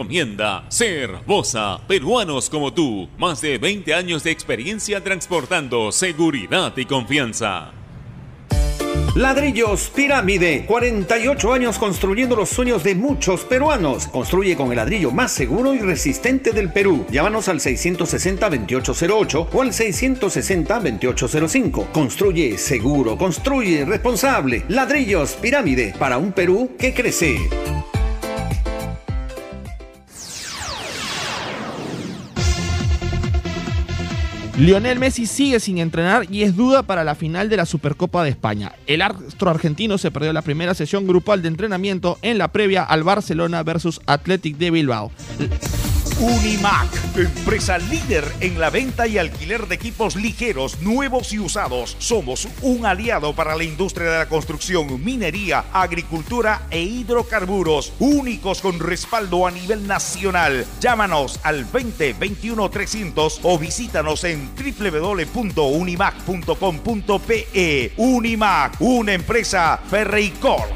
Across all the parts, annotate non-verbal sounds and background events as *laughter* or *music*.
Comienda Cervosa, peruanos como tú, más de 20 años de experiencia transportando seguridad y confianza. Ladrillos Pirámide, 48 años construyendo los sueños de muchos peruanos. Construye con el ladrillo más seguro y resistente del Perú. Llámanos al 660-2808 o al 660-2805. Construye seguro, construye responsable. Ladrillos Pirámide, para un Perú que crece. Lionel Messi sigue sin entrenar y es duda para la final de la Supercopa de España. El astro argentino se perdió la primera sesión grupal de entrenamiento en la previa al Barcelona versus Athletic de Bilbao. Unimac, empresa líder en la venta y alquiler de equipos ligeros, nuevos y usados. Somos un aliado para la industria de la construcción, minería, agricultura e hidrocarburos, únicos con respaldo a nivel nacional. Llámanos al 20 21 300 o visítanos en www.unimac.com.pe. Unimac, una empresa Ferreycorp.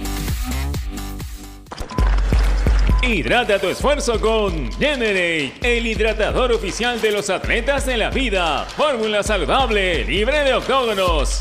Hidrata tu esfuerzo con Generate, el hidratador oficial de los atletas de la vida. Fórmula saludable, libre de octógonos.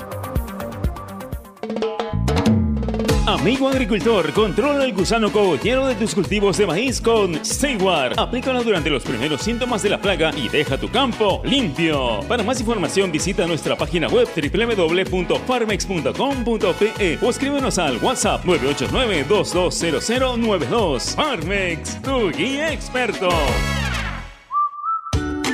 Amigo agricultor, controla el gusano cogollero de tus cultivos de maíz con Steward. Aplícalo durante los primeros síntomas de la plaga y deja tu campo limpio. Para más información visita nuestra página web www.farmex.com.pe o escríbenos al WhatsApp 989-220092. Farmex, tu guía experto.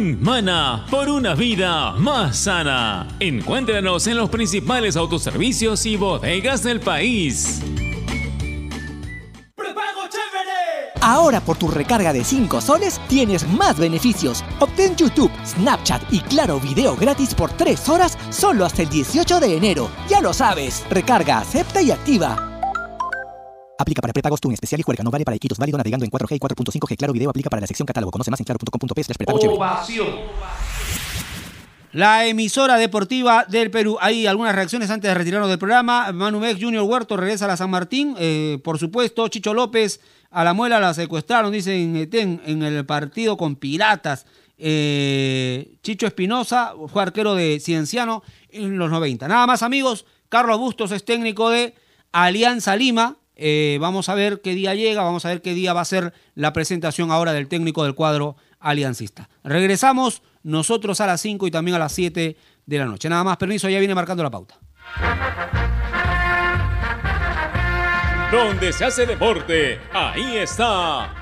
Mana por una vida más sana. Encuéntranos en los principales autoservicios y bodegas del país. Ahora por tu recarga de 5 soles tienes más beneficios. Obtén YouTube, Snapchat y Claro Video gratis por 3 horas solo hasta el 18 de enero. Ya lo sabes. Recarga, acepta y activa. Aplica para prepagos TUN especial y juega. No vale para equipos válido navegando en 4G y 4.5G. Claro Video aplica para la sección catálogo. Conoce más en claro.com.p. La emisora deportiva del Perú. Hay algunas reacciones antes de retirarnos del programa. Manu Mex, Junior Huerto regresa a la San Martín. Eh, por supuesto, Chicho López a la muela la secuestraron, dicen Eten, en el partido con Piratas. Eh, Chicho Espinosa fue arquero de Cienciano en los 90. Nada más, amigos. Carlos Bustos es técnico de Alianza Lima. Eh, vamos a ver qué día llega, vamos a ver qué día va a ser la presentación ahora del técnico del cuadro aliancista. Regresamos nosotros a las 5 y también a las 7 de la noche. Nada más, permiso, ya viene marcando la pauta. Donde se hace deporte, ahí está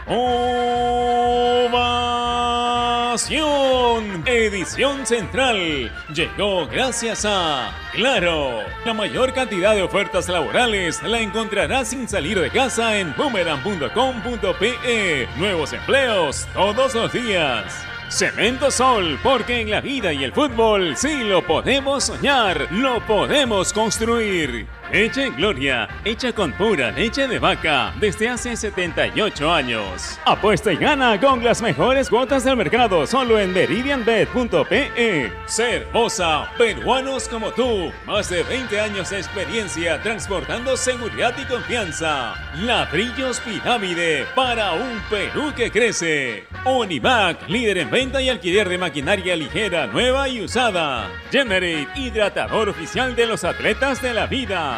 Edición central llegó gracias a Claro. La mayor cantidad de ofertas laborales la encontrarás sin salir de casa en boomerang.com.pe. Nuevos empleos todos los días. Cemento Sol, porque en la vida y el fútbol sí lo podemos soñar, lo podemos construir. Leche Gloria, hecha con pura leche de vaca desde hace 78 años. Apuesta y gana con las mejores cuotas del mercado solo en meridianbet.pe. Cervosa, peruanos como tú, más de 20 años de experiencia transportando seguridad y confianza. Ladrillos Pirámide para un Perú que crece. Onivac, líder en venta y alquiler de maquinaria ligera, nueva y usada. Generate, hidratador oficial de los atletas de la vida.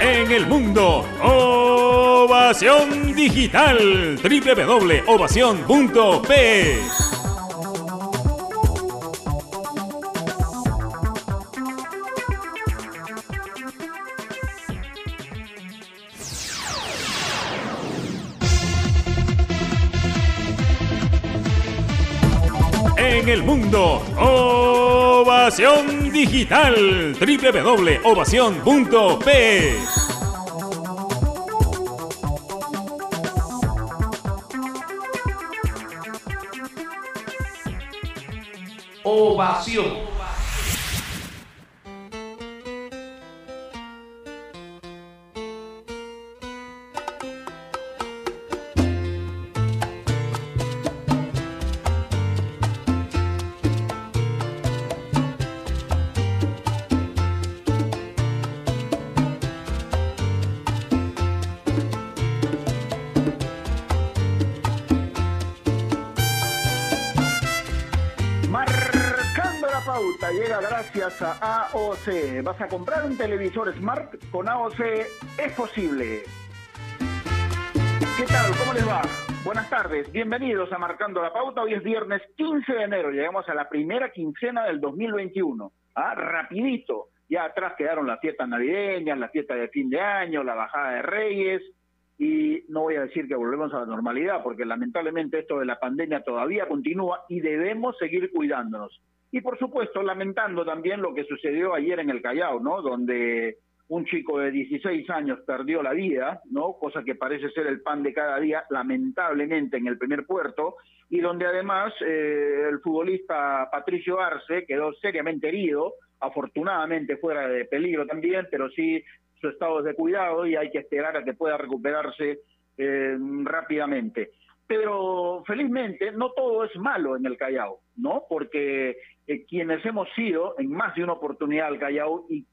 En el mundo. Ovación Digital. www.ovación.p. En el mundo. Ovación Digital. www.ovación.p. Ovación. AOC. ¿Vas a comprar un televisor Smart con AOC? Es posible. ¿Qué tal? ¿Cómo les va? Buenas tardes, bienvenidos a Marcando la Pauta. Hoy es viernes 15 de enero, llegamos a la primera quincena del 2021. Ah, rapidito. Ya atrás quedaron las fiestas navideñas, la fiesta de fin de año, la bajada de Reyes, y no voy a decir que volvemos a la normalidad, porque lamentablemente esto de la pandemia todavía continúa y debemos seguir cuidándonos. Y por supuesto, lamentando también lo que sucedió ayer en el Callao, ¿no? Donde un chico de 16 años perdió la vida, ¿no? Cosa que parece ser el pan de cada día, lamentablemente en el primer puerto, y donde además eh, el futbolista Patricio Arce quedó seriamente herido, afortunadamente fuera de peligro también, pero sí su estado es de cuidado y hay que esperar a que pueda recuperarse eh, rápidamente. Pero felizmente no todo es malo en el Callao, ¿no? Porque eh, quienes hemos ido en más de una oportunidad al Callao y,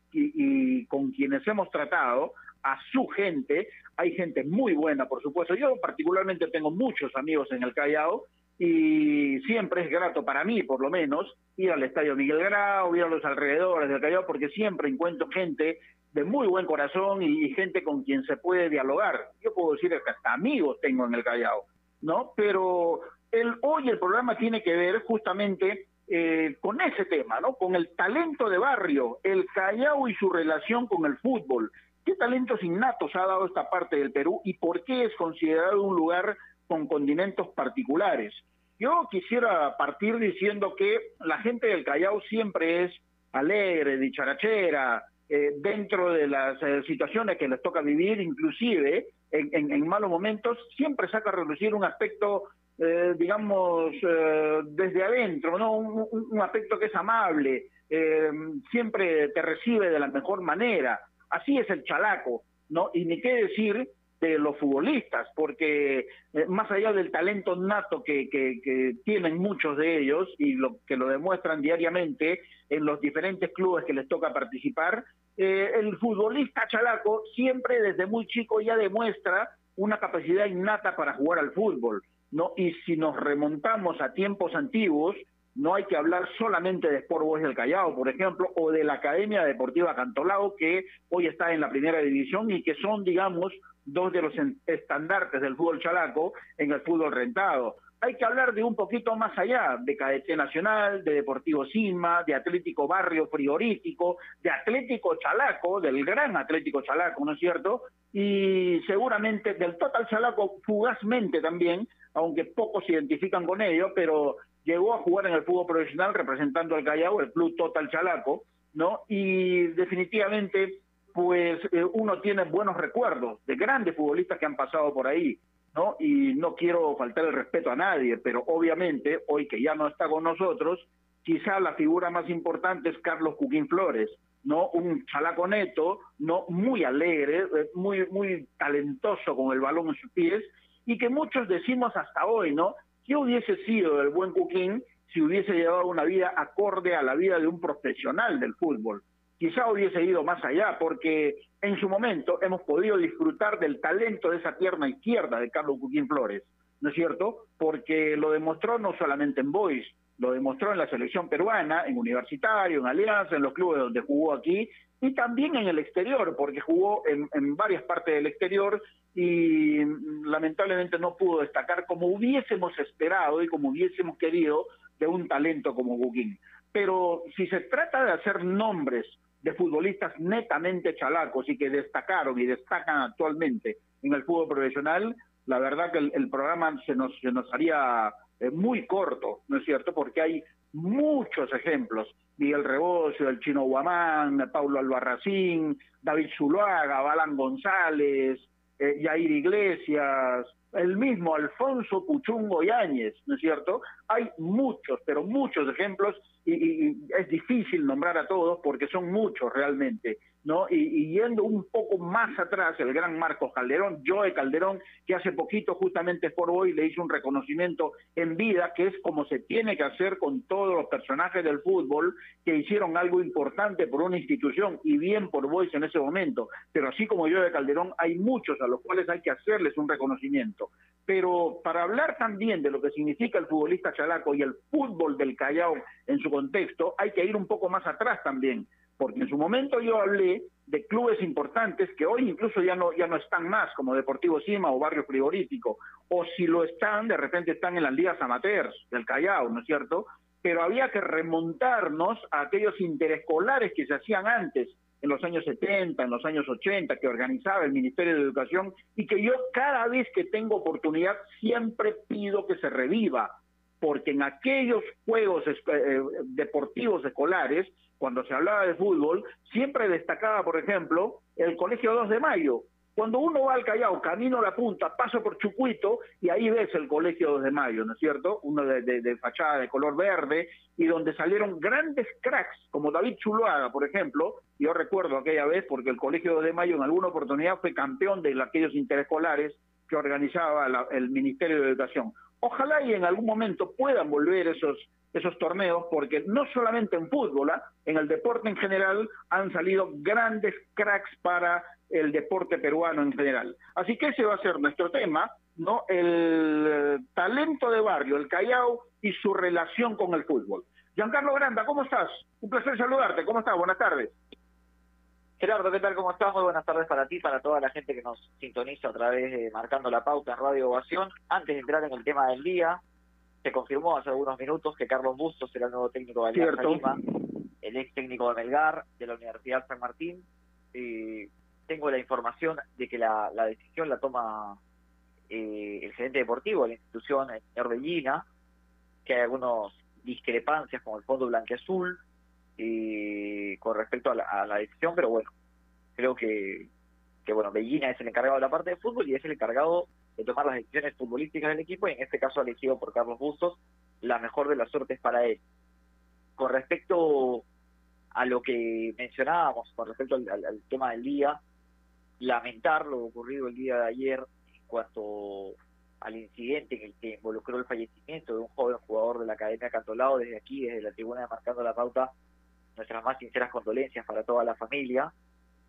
con quienes hemos tratado a su gente, hay gente muy buena, por supuesto. Yo particularmente tengo muchos amigos en el Callao y siempre es grato para mí, por lo menos, ir al Estadio Miguel Grau, ir a los alrededores del Callao, porque siempre encuentro gente de muy buen corazón y, y, gente con quien se puede dialogar. Yo puedo decir que hasta amigos tengo en el Callao, ¿no? Pero el, hoy el programa tiene que ver justamente eh, con ese tema, ¿no? Con el talento de barrio, el Callao y su relación con el fútbol. ¿Qué talentos innatos ha dado esta parte del Perú y por qué es considerado un lugar con condimentos particulares? Yo quisiera partir diciendo que la gente del Callao siempre es alegre, dicharachera, eh, dentro de las eh, situaciones que les toca vivir, inclusive en, en, en, malos momentos, siempre saca a relucir un aspecto, eh, digamos, eh, desde adentro, ¿no? Un, un, aspecto que es amable, eh, siempre te recibe de la mejor manera. Así es el chalaco, ¿no? Y ni qué decir de los futbolistas, porque eh, más allá del talento nato que, que, que, tienen muchos de ellos y lo que lo demuestran diariamente en los diferentes clubes que les toca participar, el futbolista chalaco siempre desde muy chico ya demuestra una capacidad innata para jugar al fútbol, ¿no? Y si nos remontamos a tiempos antiguos, no hay que hablar solamente de Sport Boys del Callao, por ejemplo, o de la Academia Deportiva Cantolao, que hoy está en la primera división y que son, digamos, dos de los estandartes del fútbol chalaco en el fútbol rentado. Hay que hablar de un poquito más allá, de Cadete Nacional, de Deportivo Sima, de Atlético Barrio Frigorífico, de Atlético Chalaco, del gran Atlético Chalaco, ¿no es cierto? Y seguramente del Total Chalaco fugazmente también, aunque pocos se identifican con ello, pero llegó a jugar en el fútbol profesional representando al Callao, el club Total Chalaco, ¿no? Y definitivamente pues eh, uno tiene buenos recuerdos de grandes futbolistas que han pasado por ahí, ¿no? Y no quiero faltar el respeto a nadie, pero obviamente, hoy que ya no está con nosotros, quizá la figura más importante es Carlos Cuquín Flores, ¿no? Un chalaco neto, ¿no? Muy alegre, muy, muy talentoso con el balón en sus pies, y que muchos decimos hasta hoy, ¿no? ¿Qué hubiese sido el buen Cuquín si hubiese llevado una vida acorde a la vida de un profesional del fútbol? Quizá hubiese ido más allá, porque en su momento hemos podido disfrutar del talento de esa pierna izquierda de Carlos Cuquín Flores, ¿no es cierto? Porque lo demostró no solamente en Boys, lo demostró en la selección peruana, en Universitario, en Alianza, en los clubes donde jugó aquí y también en el exterior, porque jugó en, en varias partes del exterior y mm, lamentablemente no pudo destacar como hubiésemos esperado y como hubiésemos querido de un talento como Buquín. Pero si se trata de hacer nombres de futbolistas netamente chalacos y que destacaron y destacan actualmente en el fútbol profesional, la verdad que el, el programa se nos, se nos haría eh, muy corto, ¿no es cierto? Porque hay muchos ejemplos. Miguel Rebocio, el Chino Guamán, Paulo Albarracín, David Zuluaga, Balán González, eh, Yair Iglesias, el mismo Alfonso Puchungo Yáñez, ¿no es cierto? Hay muchos, pero muchos ejemplos y, y, es difícil nombrar a todos porque son muchos realmente, ¿no? Y, yendo un poco más atrás, el gran Marcos Calderón, Joe Calderón, que hace poquito justamente por hoy le hizo un reconocimiento en vida, que es como se tiene que hacer con todos los personajes del fútbol que hicieron algo importante por una institución y bien por Boys en ese momento. Pero así como Joe Calderón, hay muchos a los cuales hay que hacerles un reconocimiento. Pero para hablar también de lo que significa el futbolista chalaco y el fútbol del Callao en su contexto, hay que ir un poco más atrás también, porque en su momento yo hablé de clubes importantes que hoy incluso ya no ya no están más como Deportivo Cima o Barrio Frigorífico o si lo están de repente están en las ligas amateurs del Callao, ¿no es cierto? Pero había que remontarnos a aquellos interescolares que se hacían antes en los años 70, en los años 80, que organizaba el Ministerio de Educación y que yo cada vez que tengo oportunidad siempre pido que se reviva, porque en aquellos juegos eh, deportivos escolares, cuando se hablaba de fútbol, siempre destacaba, por ejemplo, el Colegio 2 de Mayo, cuando uno va al Callao, camino a la punta, paso por Chucuito y ahí ves el Colegio 2 de Mayo, ¿no es cierto? Uno de, de, fachada de color verde y donde salieron grandes cracks como David Chuluaga, por ejemplo. Yo recuerdo aquella vez porque el Colegio 2 de Mayo en alguna oportunidad fue campeón de aquellos interescolares que organizaba la, el Ministerio de Educación. Ojalá y en algún momento puedan volver esos esos torneos, porque no solamente en fútbol, ¿eh? en el deporte en general han salido grandes cracks para el deporte peruano en general. Así que ese va a ser nuestro tema, ¿no? El talento de barrio, el Callao y su relación con el fútbol. Giancarlo Granda, ¿cómo estás? Un placer saludarte. ¿Cómo estás? Buenas tardes. Gerardo, ¿qué tal? ¿Cómo estás? Muy buenas tardes para ti, para toda la gente que nos sintoniza a través de Marcando la Pauta en Radio Ovación. Antes de entrar en el tema del día, se confirmó hace algunos minutos que Carlos Bustos será el nuevo técnico de Alianza Lima, el ex técnico de Melgar, de la Universidad San Martín. Eh, tengo la información de que la, la decisión la toma eh, el gerente deportivo de la institución, el señor Bellina, que hay algunas discrepancias con el Fondo Blanqueazul eh, con respecto a la, a la decisión, pero bueno, creo que, que bueno, Bellina es el encargado de la parte de fútbol y es el encargado de tomar las decisiones futbolísticas del equipo y en este caso elegido por Carlos Bustos, la mejor de las suertes para él. Con respecto a lo que mencionábamos, con respecto al tema del día, lamentar lo ocurrido el día de ayer en cuanto al incidente en el que involucró el fallecimiento de un joven jugador de la Academia Cantolao desde aquí, desde la tribuna de Marcando la Pauta, nuestras más sinceras condolencias para toda la familia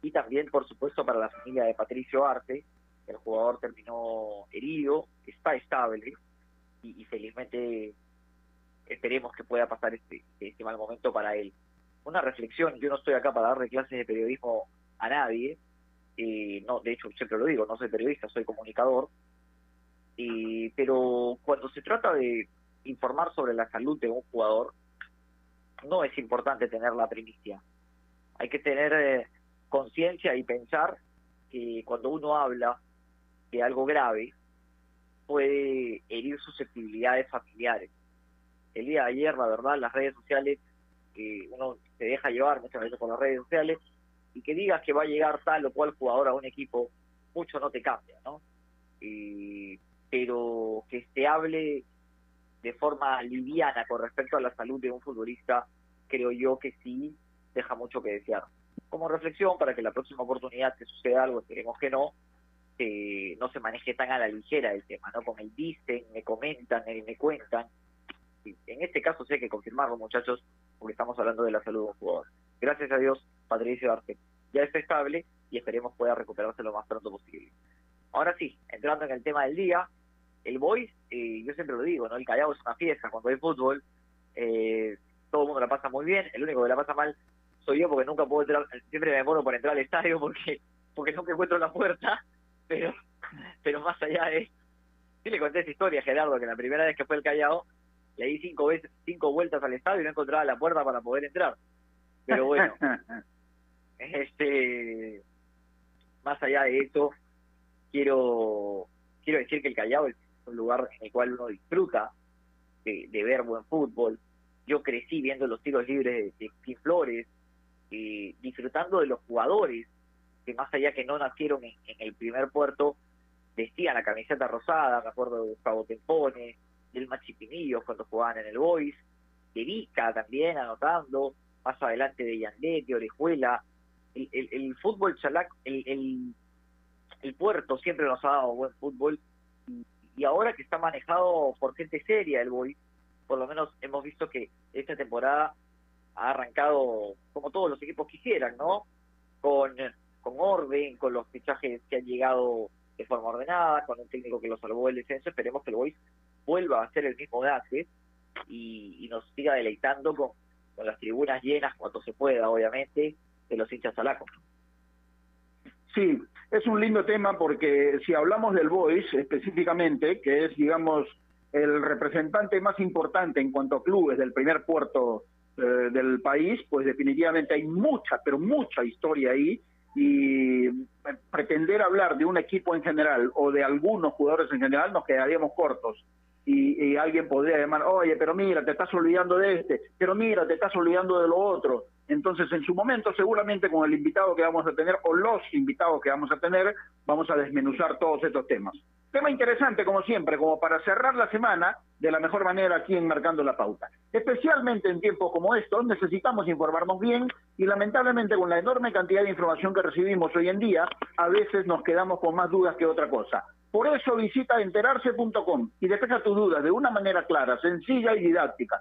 y también, por supuesto, para la familia de Patricio Arte. El jugador terminó herido, está estable y, felizmente esperemos que pueda pasar este, este mal momento para él. Una reflexión, yo no estoy acá para darle clases de periodismo a nadie, eh, no, de hecho siempre lo digo, no soy periodista, soy comunicador, eh, pero cuando se trata de informar sobre la salud de un jugador, no es importante tener la primicia. Hay que tener eh, conciencia y pensar que cuando uno habla de algo grave, puede herir susceptibilidades familiares. El día de ayer, la verdad, las redes sociales, eh, uno se deja llevar muchas veces por las redes sociales, y que digas que va a llegar tal o cual jugador a un equipo, mucho no te cambia, ¿no? Y, pero que se hable de forma liviana con respecto a la salud de un futbolista, creo yo que sí deja mucho que desear. Como reflexión, para que la próxima oportunidad que suceda algo, esperemos que no, eh, no se maneje tan a la ligera el tema, ¿no? Con el dicen, me comentan, me, me cuentan. En este caso sí hay que confirmarlo, muchachos, porque estamos hablando de la salud de un jugador. Gracias a Dios, Patricio Arce ya está estable y esperemos pueda recuperarse lo más pronto posible. Ahora sí, entrando en el tema del día, el Boys, eh, yo siempre lo digo, ¿no? El Callao es una fiesta cuando hay fútbol, eh, todo el mundo la pasa muy bien, el único que la pasa mal soy yo porque nunca puedo entrar, siempre me demoro por entrar al estadio porque porque nunca encuentro la puerta, pero *laughs* pero más allá de sí le conté esa historia a Gerardo que la primera vez que fue el Callao le di cinco veces cinco vueltas al estadio y no encontraba la puerta para poder entrar. Pero bueno *laughs* este más allá de eso quiero quiero decir que el Callao es un lugar en el cual uno disfruta de, ver buen fútbol. Yo crecí viendo los tiros libres de, de Flores eh, disfrutando de los jugadores que más allá que no nacieron en, el primer puerto vestían la camiseta rosada me acuerdo de Gustavo Tempone del Machipinillo cuando jugaban en el Boys de Vica también anotando más adelante de Yandetti, Orejuela el, fútbol chalac, el, el, puerto siempre nos ha dado buen fútbol y, ahora que está manejado por gente seria el Boy, por lo menos hemos visto que esta temporada ha arrancado como todos los equipos quisieran, ¿no? Con, con orden, con los fichajes que han llegado de forma ordenada, con un técnico que lo salvó el descenso, esperemos que el Boys vuelva a ser el mismo de y, nos siga deleitando con, con las tribunas llenas cuanto se pueda, obviamente, de los hinchas salacos. Sí, es un lindo tema porque si hablamos del Boys específicamente, que es, digamos, el representante más importante en cuanto a clubes del primer puerto eh, del país, pues definitivamente hay mucha, pero mucha historia ahí y eh, pretender hablar de un equipo en general o de algunos jugadores en general nos quedaríamos cortos. Y, y, alguien podría llamar, oye, pero mira, te estás olvidando de este, pero mira, te estás olvidando de lo otro. Entonces, en su momento, seguramente con el invitado que vamos a tener o los invitados que vamos a tener, vamos a desmenuzar todos estos temas. Tema interesante, como siempre, como para cerrar la semana de la mejor manera aquí en Marcando la Pauta. Especialmente en tiempos como estos, necesitamos informarnos bien y lamentablemente con la enorme cantidad de información que recibimos hoy en día, a veces nos quedamos con más dudas que otra cosa. Por eso visita enterarse.com y despeja tus dudas de una manera clara, sencilla y didáctica.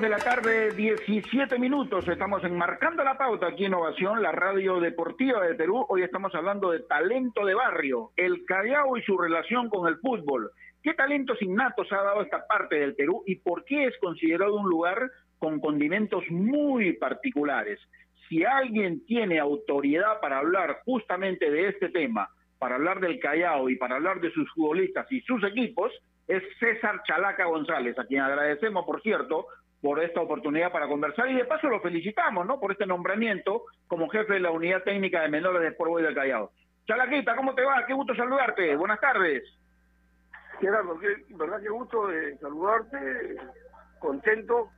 De la tarde, 17 minutos. Estamos enmarcando la pauta aquí en Ovación, la radio deportiva de Perú. Hoy estamos hablando de talento de barrio, el Callao y su relación con el fútbol. ¿Qué talentos innatos ha dado esta parte del Perú y por qué es considerado un lugar con condimentos muy particulares? Si alguien tiene autoridad para hablar justamente de este tema, para hablar del Callao y para hablar de sus futbolistas y sus equipos, es César Chalaca González, a quien agradecemos, por cierto, por esta oportunidad para conversar y de paso lo felicitamos, ¿no? Por este nombramiento como jefe de la unidad técnica de menores de Sport del Callao. Chalaquita, ¿cómo te va? Qué gusto saludarte. Buenas tardes. Gerardo, qué, verdad que gusto de saludarte, contento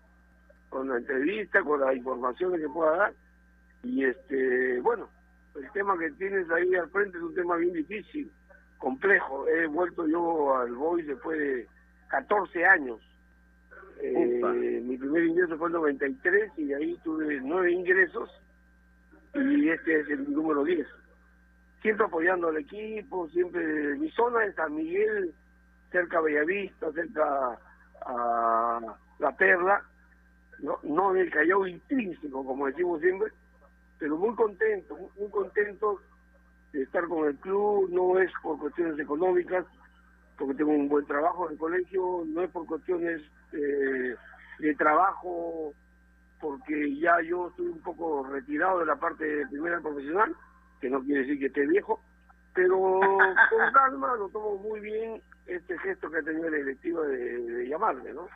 con la entrevista, con la información que pueda dar. Y este, bueno, el tema que tienes ahí al frente es un tema bien difícil, complejo. He vuelto yo al Boys después de 14 años. Eh, mi primer ingreso fue en 93 y ahí tuve nueve ingresos y este es el número 10. Siempre apoyando al equipo, siempre mi zona es San Miguel, cerca a Bellavista, cerca a La Perla, no, no en el Callao intrínseco, como decimos siempre, pero muy contento, muy, muy contento de estar con el club, no es por cuestiones económicas, porque tengo un buen trabajo en el colegio, no es por cuestiones eh, de trabajo, porque ya yo estoy un poco retirado de la parte de primera profesional, que no quiere decir que esté viejo, pero con *laughs* calma lo tomo muy bien este gesto que ha tenido la directiva de, de llamarme, ¿no?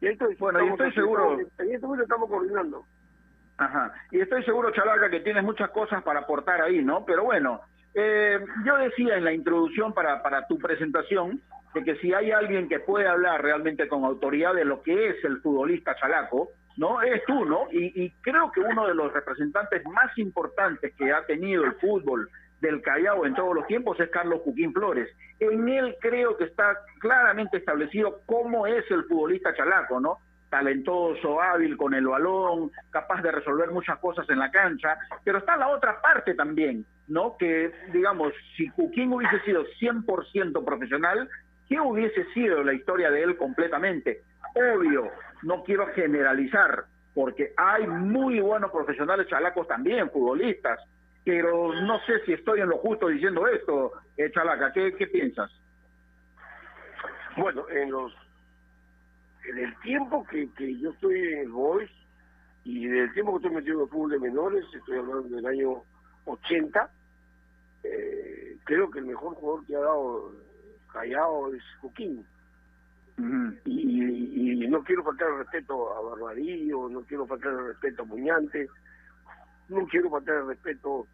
Y ahí estoy, Bueno, y estoy seguro- En este momento estamos coordinando. Ajá. Y estoy seguro, Chalaca, que tienes muchas cosas para aportar ahí, ¿no? Pero bueno, eh, yo decía en la introducción para, para tu presentación de que si hay alguien que puede hablar realmente con autoridad de lo que es el futbolista chalaco, ¿no? Es tú, ¿no? Y, y creo que uno de los representantes más importantes que ha tenido el fútbol del Callao en todos los tiempos es Carlos Juquín Flores. En él creo que está claramente establecido cómo es el futbolista chalaco, ¿no? talentoso, hábil con el balón, capaz de resolver muchas cosas en la cancha, pero está la otra parte también, ¿no? Que, digamos, si Juquín hubiese sido 100% profesional, ¿qué hubiese sido la historia de él completamente? Obvio, no quiero generalizar, porque hay muy buenos profesionales chalacos también, futbolistas, pero no sé si estoy en lo justo diciendo esto, eh, Chalaca, ¿qué, piensas? Bueno, en los en el tiempo que, que yo estoy en el Boys y del tiempo que estoy metido en el fútbol de menores, estoy hablando del año 80, eh, creo que el mejor jugador que ha dado Callao es Joaquín. y, y- y no quiero faltar el respeto a Barbarillo, no quiero faltar el respeto a Muñante, no quiero faltar el respeto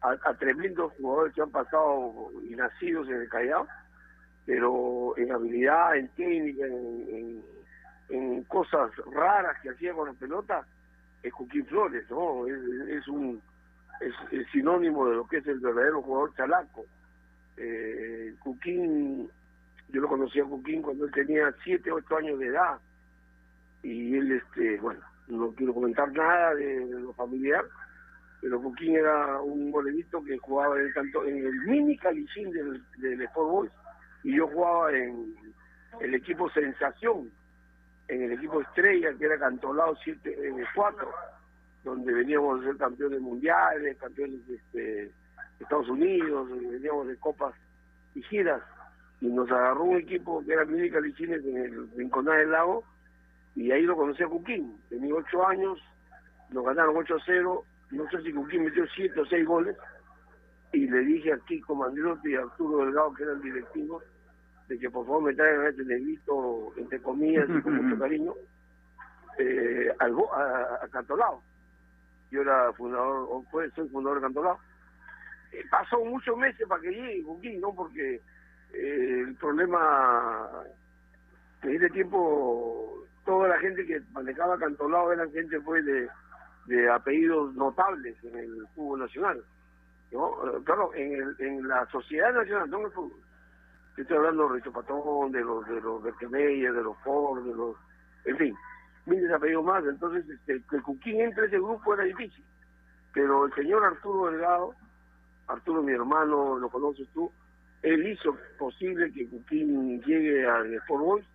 a, a tremendos jugadores que han pasado y nacidos en el Callao, pero en habilidad, en técnica, en, en- en cosas raras que hacía con la pelota, es Joaquín Flores, ¿no? Es, es un es, es sinónimo de lo que es el verdadero jugador chalaco. Eh, Cuquín, yo lo conocí a Cuquín cuando él tenía 7, 8 años de edad, y él, este bueno, no quiero comentar nada de, lo familiar, pero Cuquín era un golerito que jugaba en el, en el mini calicín del, del Sport Boys, y yo jugaba en el equipo Sensación, en el equipo Estrella, que era Cantolao 7 4, donde veníamos a ser campeones mundiales, campeones este, Estados Unidos, veníamos de copas y giras, y nos agarró un equipo que era Mini Calicines en el Rinconá del Lago, y ahí lo conocí a Cuquín, tenía 8 años, nos ganaron 8-0, no sé si Cuquín metió 7 o 6 goles, y le dije a Kiko Mandrotti y a Arturo Delgado, que era el directivo, de que por favor me traigan a este negrito, entre comillas, y con mucho *laughs* cariño, eh, al, a, a Cantolao. Yo era fundador, o fue, soy fundador de Cantolao. Eh, pasó muchos meses para que llegue Joaquín, ¿no? Porque eh, el problema, en ese tiempo, toda la gente que manejaba Cantolao eran gente pues de, de apellidos notables en el fútbol nacional. ¿no? Eh, Claro, en, el, en la sociedad nacional, no en el fútbol. Estoy hablando de Richo Patón, de los de los Berkemeyer, de los Ford, de los... En fin, miles de apellidos más. Entonces, este, que Cuquín entre ese grupo era difícil. Pero el señor Arturo Delgado, Arturo mi hermano, lo conoces tú, él hizo posible que Cuquín llegue al Sport Boys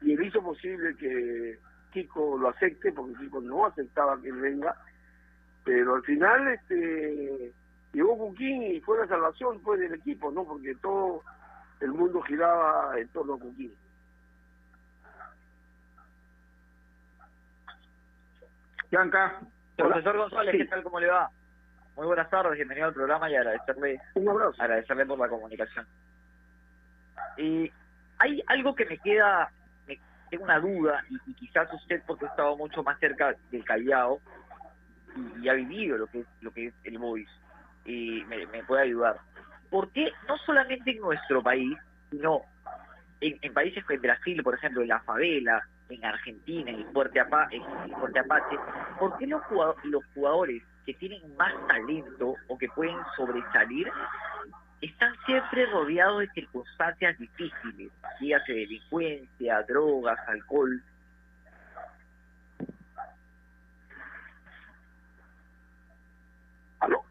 y él hizo posible que Kiko lo acepte, porque Kiko no aceptaba que él venga. Pero al final, este llegó Cuquín y fue la salvación pues del equipo, ¿no? Porque todo el mundo giraba en torno a Cuquín. Bianca. Profesor González, Sí. ¿qué tal? ¿Cómo le va? Muy buenas tardes, bienvenido al programa y agradecerle, Un abrazo. agradecerle por la comunicación. Y hay algo que me queda, me tengo una duda, y, y quizás usted, porque ha estado mucho más cerca del Callao y, y ha vivido lo que es, lo que es el Boys, y me, me puede ayudar. ¿por qué no solamente en nuestro país, sino en, en países como Brasil, por ejemplo, en la favela, en Argentina, en el Fuerte, Apa- en el Fuerte Apache, ¿por qué los jugadores, los jugadores que tienen más talento o que pueden sobresalir están siempre rodeados de circunstancias difíciles, dígase delincuencia, drogas, alcohol? ¿Aló?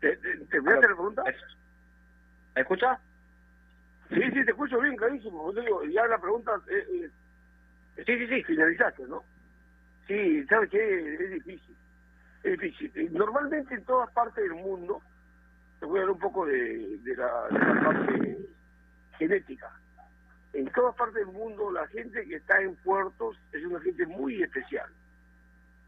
¿Te, te, te la pregunta? ¿Me escucha? Sí, sí, te escucho bien, clarísimo. Digo, ya la pregunta... eh, eh, sí, sí, sí, finalizaste, ¿no? Sí, ¿sabes qué? Es difícil. Eh, Normalmente en todas partes del mundo, te voy a dar un poco de, la, parte genética. En todas partes del mundo, la gente que está en puertos es una gente muy especial.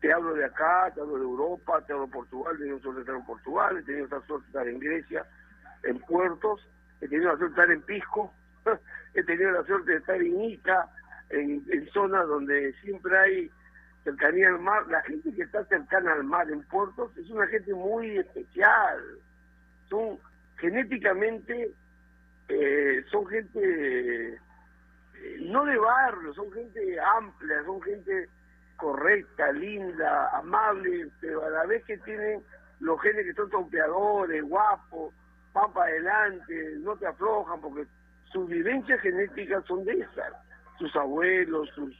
Te hablo de acá, te hablo de Europa, te hablo de Portugal, he tenido suerte de estar en Portugal, he tenido suerte de estar en Grecia, en puertos, he tenido la suerte de estar en Pisco, *laughs* he tenido la suerte de estar en Ica, en zonas donde siempre hay cercanía al mar. La gente que está cercana al mar en puertos es una gente muy especial. Son genéticamente, eh, son gente eh, no de barrio, son gente amplia, son gente correcta, linda, amable, pero a la vez que tienen los genes que son trompeadores, guapos, van para adelante, no te aflojan, porque sus vivencias genéticas son de esas. Sus abuelos, sus,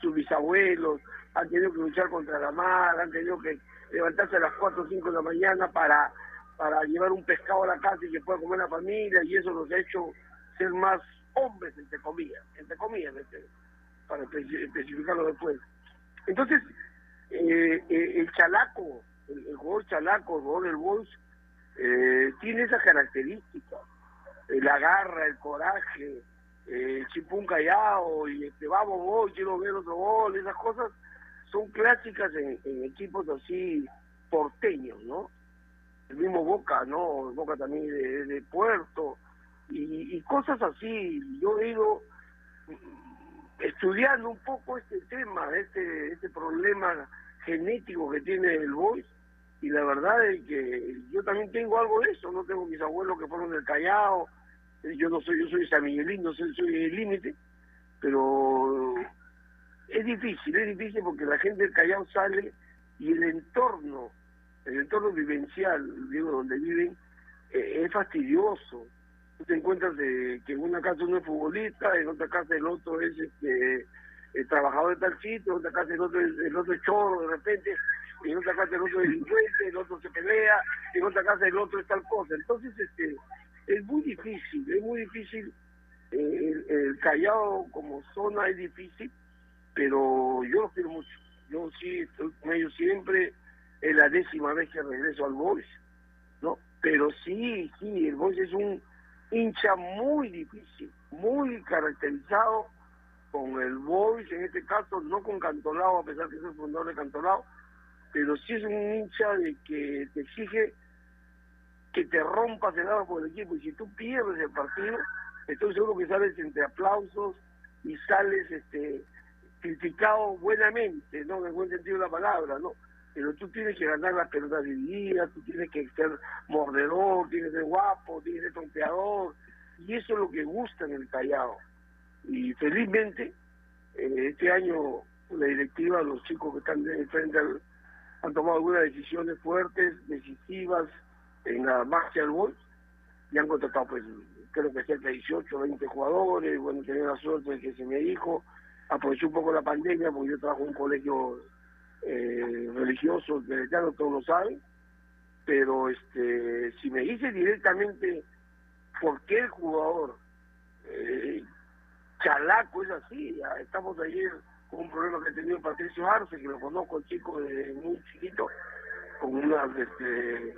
sus bisabuelos han tenido que luchar contra la mar, han tenido que levantarse a las 4 o 5 de la mañana para, para llevar un pescado a la casa y que pueda comer la familia, y eso los ha hecho ser más hombres, entre comillas, entre comillas, este, para espe- especificarlo después. Entonces, eh, eh, el chalaco, el, el jugador chalaco, el jugador del Boys, eh, tiene esas características. La garra, el coraje, eh, chipún callado, y este, vamos gol, quiero ver otro gol, esas cosas son clásicas en, equipos así porteños, ¿no? El mismo Boca, ¿no? Boca también de, Puerto, y, cosas así. Yo he ido estudiando un poco este tema, este, este problema genético que tiene el Boys, y la verdad es que yo también tengo algo de eso, no tengo mis abuelos que fueron del Callao, yo no soy, yo soy San Miguelino, soy, soy el límite, pero es difícil, es difícil porque la gente del Callao sale y el entorno, el entorno vivencial, digo, donde viven, eh, es fastidioso. Tú te encuentras de que en una casa uno es futbolista, en otra casa el otro es este trabajador de tal sitio, en otra casa el otro el otro es chorro de repente, en otra casa el otro es delincuente, el otro se pelea, en otra casa el otro es tal cosa. Entonces, este es muy difícil, es muy difícil. eh, el, el Callao como zona es difícil, pero yo los quiero mucho. Yo sí estoy con ellos siempre, es la décima vez que regreso al Boys, ¿no? Pero sí, sí, el Boys es un hincha muy difícil, muy caracterizado con el Boys, en este caso no con Cantolao, a pesar que es el fundador de Cantolao, pero sí es un hincha de que te exige que te rompas el alma por el equipo. Y si tú pierdes el partido, estoy seguro que sales entre aplausos y sales este criticado buenamente, no en el buen sentido de la palabra, no, pero tú tienes que ganar las pelotas divididas, tú tienes que ser mordedor, tienes que ser guapo, tienes que trompeador, y eso es lo que gusta en el Callao. Y felizmente, eh, este año la directiva, los chicos que están de frente al- han tomado algunas decisiones fuertes, decisivas en la del Boys, y han contratado pues creo que cerca de 18 20 jugadores, bueno, tenía la suerte de que se me dijo, aproveché un poco la pandemia porque yo trabajo en un colegio eh, religioso cristiano, todos lo saben, pero este si me dice directamente por qué el jugador eh, chalaco es así, estamos ayer con un problema que ha tenido Patricio Arce, que lo conozco el chico de muy chiquito, con una este,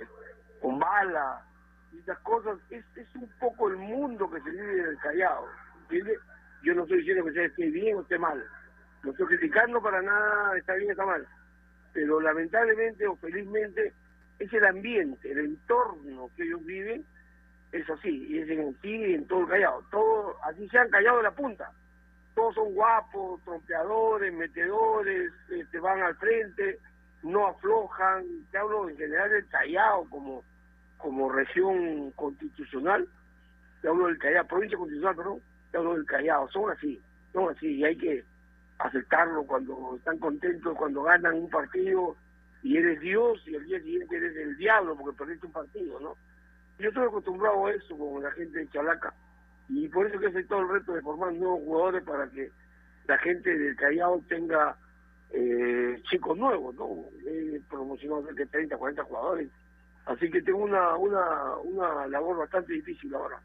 con bala y esas cosas, es, es un poco el mundo que se vive en el Callao, ¿entiendes? Yo no estoy diciendo que sea esté bien o esté mal, no estoy criticando para nada, está bien o está mal, pero lamentablemente o felizmente es el ambiente, el entorno que ellos viven, es así, y es en sí y en todo el Callao, todo, así se han callado de la punta, todos son guapos, trompeadores, metedores, este, van al frente, no aflojan, te hablo en general del Callao como como región constitucional, te hablo del Callao, provincia constitucional, perdón, te hablo del Callao, son así, son así, y hay que aceptarlo cuando están contentos, cuando ganan un partido y eres Dios y al día siguiente eres el diablo porque perdiste un partido, ¿no? Yo estoy acostumbrado a eso con la gente de Chalaca y por eso que he aceptado el reto de formar nuevos jugadores para que la gente del Callao tenga eh, chicos nuevos, ¿no? He promocionado cerca de 30, 40 jugadores, así que tengo una, una, una labor bastante difícil ahora.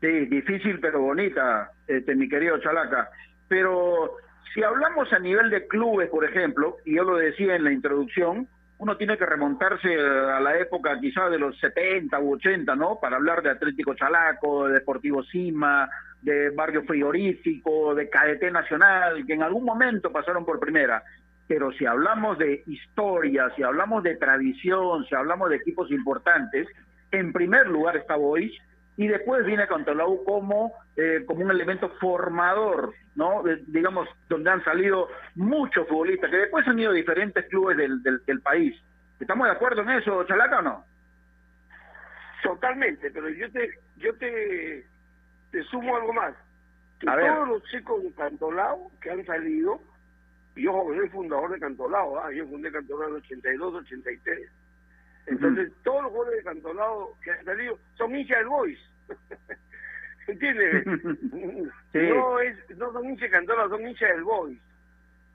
Sí, difícil pero bonita, este, mi querido Chalaca. Pero si hablamos a nivel de clubes, por ejemplo, y yo lo decía en la introducción, uno tiene que remontarse a la época quizá de los 70 u 80, ¿no? Para hablar de Atlético Chalaco, de Deportivo Cima, de Barrio Frigorífico, de Cadete Nacional, que en algún momento pasaron por primera. Pero si hablamos de historia, si hablamos de tradición, si hablamos de equipos importantes, en primer lugar está Boys, y después viene Cantolao como, eh, como un elemento formador, ¿no? digamos, donde han salido muchos futbolistas, que después han ido diferentes clubes del, del, país. ¿Estamos de acuerdo en eso, Chalaca, o no? Totalmente, pero yo te, yo te, te sumo algo más. Que todos los chicos de Cantolao que han salido, yo soy fundador de Cantolao, ¿ah? yo fundé Cantolao en 82, 83 entonces, todos los jugadores de Cantolao que han salido son hinchas del Boys. *laughs* ¿Entiendes? *laughs* No, es, no son hinchas de Cantolao, son hinchas del Boys.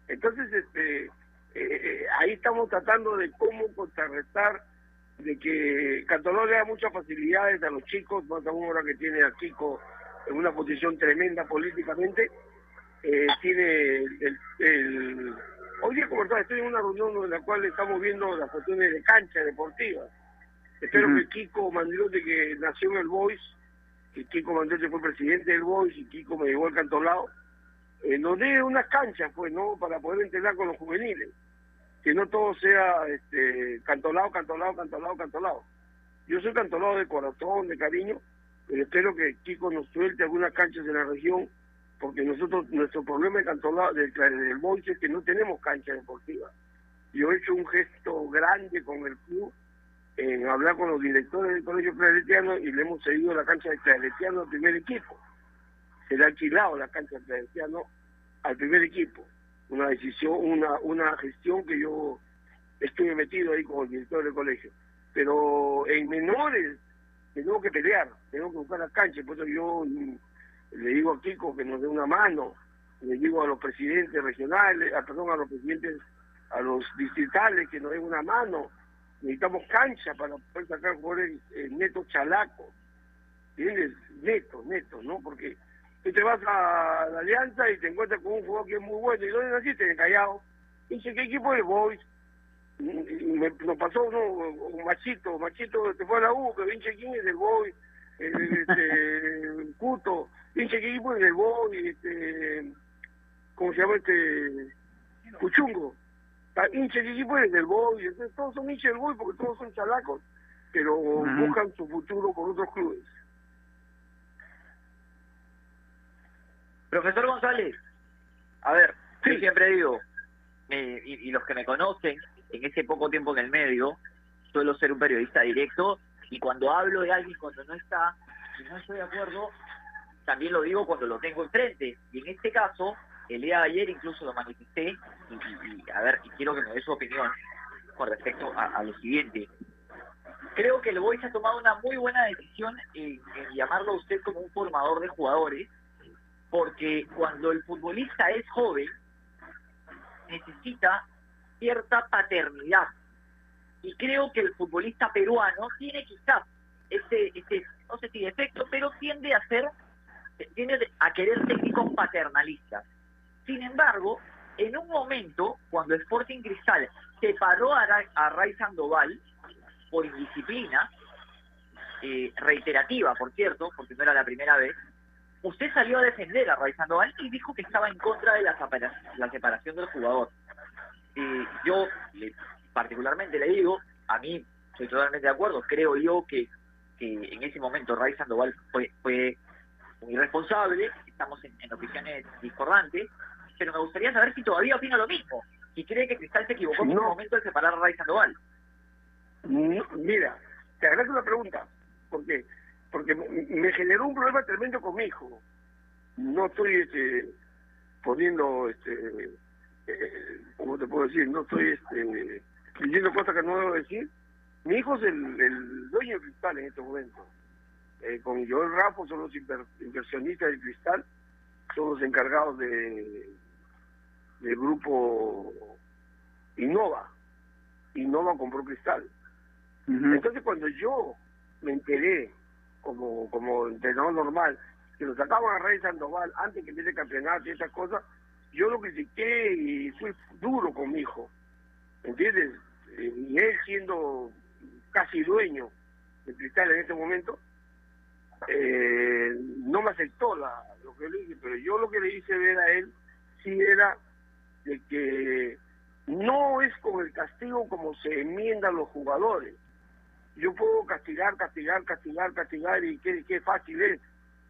Entonces, este, eh, eh, ahí estamos tratando de cómo contrarrestar de que Cantolao le da muchas facilidades a los chicos, más aún ahora que tiene a Kiko en una posición tremenda políticamente, eh, tiene el, el Hoy día, como estoy en una reunión en la cual estamos viendo las cuestiones de cancha deportiva. Espero que Kiko Mandiote, que nació en el Boys, que Kiko Mandiote fue presidente del Boys y Kiko me llevó al cantolado, eh, nos dé unas canchas, pues, ¿no? Para poder entrenar con los juveniles. Que no todo sea este, cantolado, cantolado, cantolado, cantolado. Yo soy cantolado de corazón, de cariño, pero espero que Kiko nos suelte algunas canchas en la región porque nosotros, nuestro problema de Cantolao, del, del es que no tenemos cancha deportiva. Yo he hecho un gesto grande con el club en hablar con los directores del Colegio Claretiano y le hemos cedido la cancha de Claretiano al primer equipo. Se le ha alquilado la cancha de Claretiano al primer equipo. Una decisión, una, una gestión que yo estuve metido ahí con el director del colegio. Pero en menores tenemos que pelear, tenemos que buscar la cancha, por eso yo le digo a Kiko que nos dé una mano, le digo a los presidentes regionales, a, ah, perdón, a los presidentes, a los distritales que nos den una mano. Necesitamos cancha para poder sacar jugadores eh, netos chalacos, ¿entiendes? Netos, netos, ¿no? Porque tú te vas a la Alianza y te encuentras con un jugador que es muy bueno. ¿Y dónde naciste? En Callao. Dice, ¿qué equipo es Boys? Me, nos pasó uno, un machito, machito, te fue a la U, que quién es del Boys, este, *laughs* Cuto hincha que equipo en el Boy, este, ¿cómo se llama este? Cuchungo. Hincha que equipo es del Boy, entonces todos son hinchas del Boy porque todos son chalacos, pero buscan su futuro con otros clubes. Profesor González, a ver, yo siempre digo, y, y los que me conocen, en ese poco tiempo en el medio, suelo ser un periodista directo y cuando hablo de alguien cuando no está, si no estoy de acuerdo, también lo digo cuando lo tengo enfrente. Y en este caso, el día de ayer incluso lo manifesté, y, a ver, y quiero que me dé su opinión con respecto a, lo siguiente. Creo que el Boys ha tomado una muy buena decisión en, llamarlo a usted como un formador de jugadores, porque cuando el futbolista es joven, necesita cierta paternidad. Y creo que el futbolista peruano tiene quizás ese, ese no sé si defecto, pero tiende a ser tiene a querer técnicos paternalistas. Sin embargo, en un momento, cuando Sporting Cristal separó a, a Ray Sandoval por indisciplina, eh, reiterativa, por cierto, porque no era la primera vez, usted salió a defender a Ray Sandoval y dijo que estaba en contra de la, separación del jugador. Eh, yo particularmente le digo, a mí estoy totalmente de acuerdo, creo yo que, que en ese momento Ray Sandoval fue, fue muy responsable, estamos en, opiniones discordantes, pero me gustaría saber si todavía opina lo mismo, si cree que Cristal se equivocó en un momento de separar a Ray Sandoval. Mira, te agradezco la pregunta, porque porque me generó un problema tremendo con mi hijo. No estoy este, poniendo, este, ¿cómo te puedo decir? No estoy este, diciendo cosas que no debo decir. Mi hijo es el, el dueño de Cristal en este momento. Eh, con Joel Rafa son los inversionistas de Cristal, son los encargados de del grupo Innova. Innova compró Cristal. Entonces cuando yo me enteré como, como entrenador normal, que lo sacaban a Rey Sandoval antes que empiece el campeonato y esas cosas, yo lo critiqué y fui duro con mi hijo, ¿entiendes? Eh, y él siendo casi dueño de Cristal en ese momento, eh, no me aceptó la, lo que le dije, pero yo lo que le hice ver a él sí era de que no es con el castigo como se enmiendan los jugadores. Yo puedo castigar, castigar, castigar, castigar y qué, qué fácil es,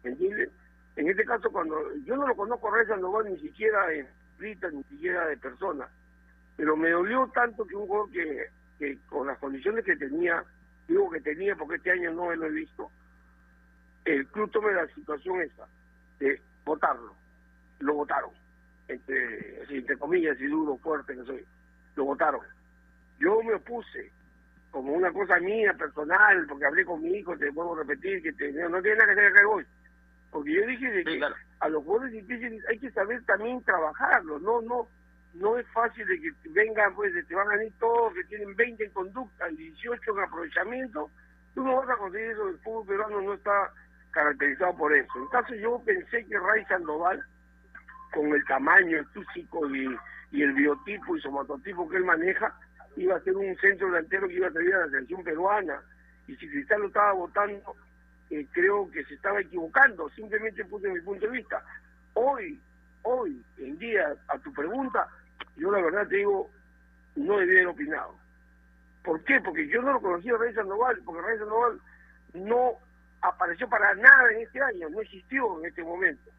¿entiendes? En este caso, cuando yo no lo conozco a Rey Sandoval ni siquiera en Rita, ni siquiera de persona, pero me dolió tanto que un jugador que, que con las condiciones que tenía, digo que tenía porque este año no lo he visto, el club tome la situación esa de votarlo. Lo votaron, entre, entre comillas y duro, fuerte que soy, lo votaron. Yo me opuse como una cosa mía, personal, porque hablé con mi hijo, te puedo repetir, que te, no tiene nada que hacer acá hoy. Porque yo dije de que a los jugadores difíciles hay que saber también trabajarlo, no, no, no es fácil de que vengan, pues, te van a ir todos, que tienen 20 en conducta y 18 en aprovechamiento, tú no vas a conseguir eso, el fútbol peruano no está caracterizado por eso. En caso yo pensé que Ray Sandoval, con el tamaño, el físico y, y el biotipo y somatotipo que él maneja, iba a ser un centro delantero que iba a salir a la selección peruana. Y si Cristal lo estaba votando, eh, creo que se estaba equivocando. Simplemente puse mi punto de vista. Hoy, hoy, en día, a tu pregunta, yo la verdad te digo, no debía haber opinado. ¿Por qué? Porque yo no lo conocía a Rey Sandoval, porque Rey Sandoval no apareció para nada en este año, no existió en este momento.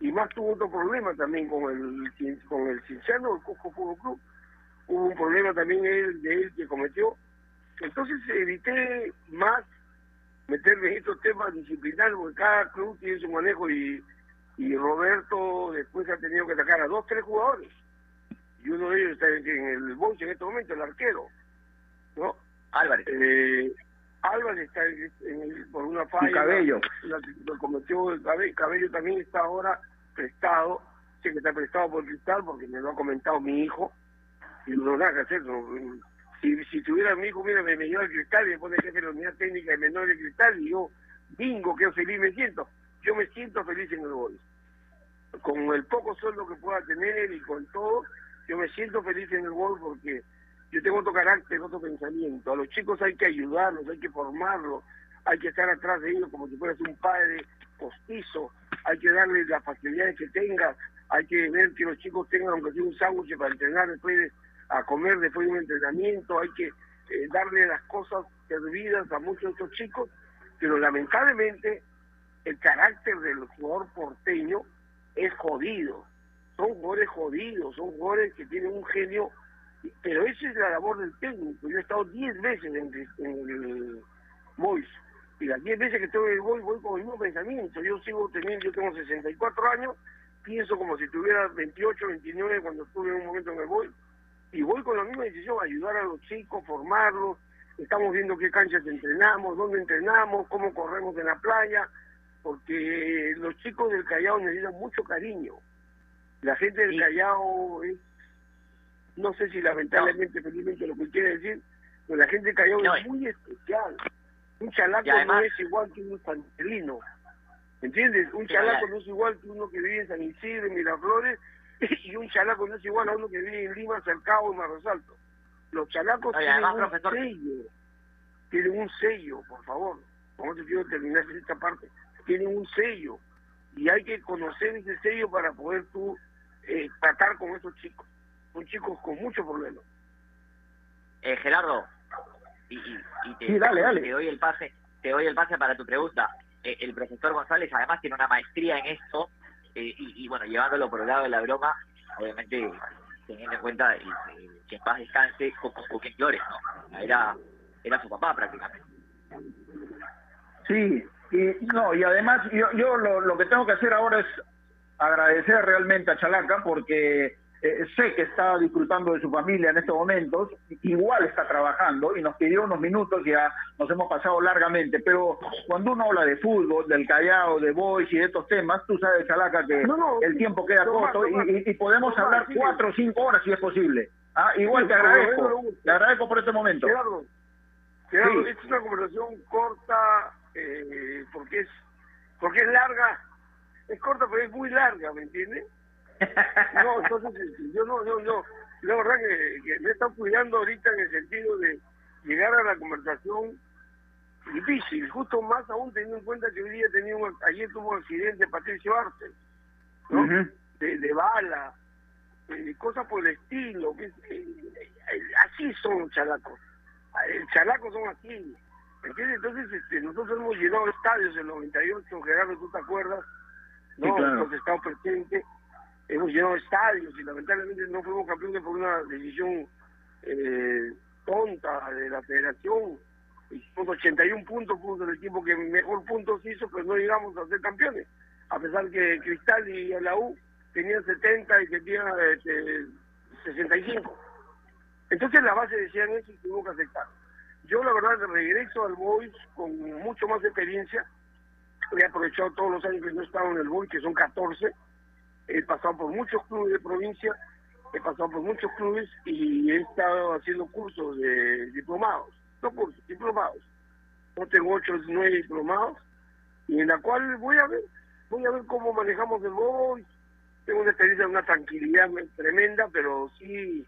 Y más tuvo otro problema también con el con el Cinciano, el Cusco Fútbol Club. Hubo un problema también él, de él que cometió. Entonces evité más meterme en estos temas disciplinarios, porque cada club tiene su manejo y, y Roberto después ha tenido que sacar a dos, tres jugadores. Y uno de ellos está en, el bolso en este momento, el arquero. ¿no? Álvarez. Eh, Álvarez está en, por una falla. Cabello. lo cometió el cabello, cabello también está ahora prestado. Sé que está prestado por Cristal porque me lo ha comentado mi hijo. Y no nada que hacer. Si, si tuviera mi hijo, mira, me, me lleva el Cristal y me pone jefe de la unidad técnica de menor de Cristal y yo, bingo, qué feliz me siento. Yo me siento feliz en el gol. Con el poco sueldo que pueda tener y con todo, yo me siento feliz en el gol porque yo tengo otro carácter, otro pensamiento. A los chicos hay que ayudarlos, hay que formarlos, hay que estar atrás de ellos como si fueras un padre postizo, hay que darles las facilidades que tengan, hay que ver que los chicos tengan aunque sea un sándwich para entrenar después de, a comer después de un entrenamiento, hay que eh, darle las cosas servidas a muchos de estos chicos, pero lamentablemente el carácter del jugador porteño es jodido, son jugadores jodidos, son jugadores que tienen un genio pero esa es la labor del técnico. Yo he estado 10 veces en, el Boys y las 10 veces que estoy en el Boys voy con el mismo pensamiento. Yo sigo teniendo, yo tengo 64 años, pienso como si tuviera 28, 29 cuando estuve en un momento en el Boys y voy con la misma decisión, ayudar a los chicos, formarlos. Estamos viendo qué canchas entrenamos, dónde entrenamos, cómo corremos en la playa, porque los chicos del Callao necesitan mucho cariño. La gente del Callao es no sé si lamentablemente, felizmente lo que quiere decir, pero la gente cayó es muy especial. Un chalaco no es igual que un santelino. ¿Entiendes? Un chalaco no es igual que uno que vive en San Isidro, en Miraflores, *laughs* y un chalaco no es igual a uno que vive en Lima, Cercado y Marrosalto. Los chalacos tienen un sello. Tienen un sello, por favor. Como te quiero terminar esta parte. Tienen un sello. Y hay que conocer ese sello para poder tú eh, tratar con esos chicos son chicos con muchos problemas. Eh, Gerardo, y, te, sí, dale, dale. te doy el pase, te doy el pase para tu pregunta. Eh, el profesor González además tiene una maestría en esto eh, y, bueno, llevándolo por el lado de la broma, obviamente teniendo en cuenta que en paz descanse con, con, Flores, ¿no? Era, era su papá prácticamente. Sí, y no, y además yo, yo lo, lo que tengo que hacer ahora es agradecer realmente a Chalaca porque eh, sé que está disfrutando de su familia en estos momentos, igual está trabajando y nos pidió unos minutos, ya nos hemos pasado largamente, pero cuando uno habla de fútbol, del Callao, de Boys y de estos temas, tú sabes, Chalaca, que No, no, el tiempo queda corto y- y, y podemos hablar sí. cuatro o cinco horas si es posible. Ah, igual Sí, te agradezco, te agradezco por este momento. Gerardo, Gerardo, Sí. es una conversación corta eh, porque es porque es larga, es corta pero es muy larga, ¿me entiendes? No, entonces este, yo no, yo no, la verdad que, que me están cuidando ahorita en el sentido de llegar a la conversación difícil, justo más aún teniendo en cuenta que hoy día tenía un, ayer tuvo un accidente Patricio Arce, ¿no? De, de bala, eh, cosas por el estilo, que, eh, eh, así son los chalacos, el chalaco son así, ¿entiendes? Entonces este, nosotros hemos llenado estadios en el 98, Gerardo, ¿tú te acuerdas? No, Sí, claro. hemos estado presentes, hemos llenado estadios y lamentablemente no fuimos campeones por una decisión eh, tonta de la federación. Hicimos 81 puntos, puntos del equipo que mejor puntos hizo, pero no llegamos a ser campeones. A pesar que Cristal y la U tenían 70 y tenían este, 65. Entonces la base decían eso y tuvimos que aceptar. Yo la verdad regreso al Boys con mucho más experiencia. He aprovechado todos los años que no he estado en el Boys, que son 14. He pasado por muchos clubes de provincia, he pasado por muchos clubes y he estado haciendo cursos de diplomados. No cursos, diplomados. Yo tengo 8 o 9 diplomados y en la cual voy a ver, voy a ver cómo manejamos el Boys. Tengo una experiencia, una tranquilidad tremenda, pero sí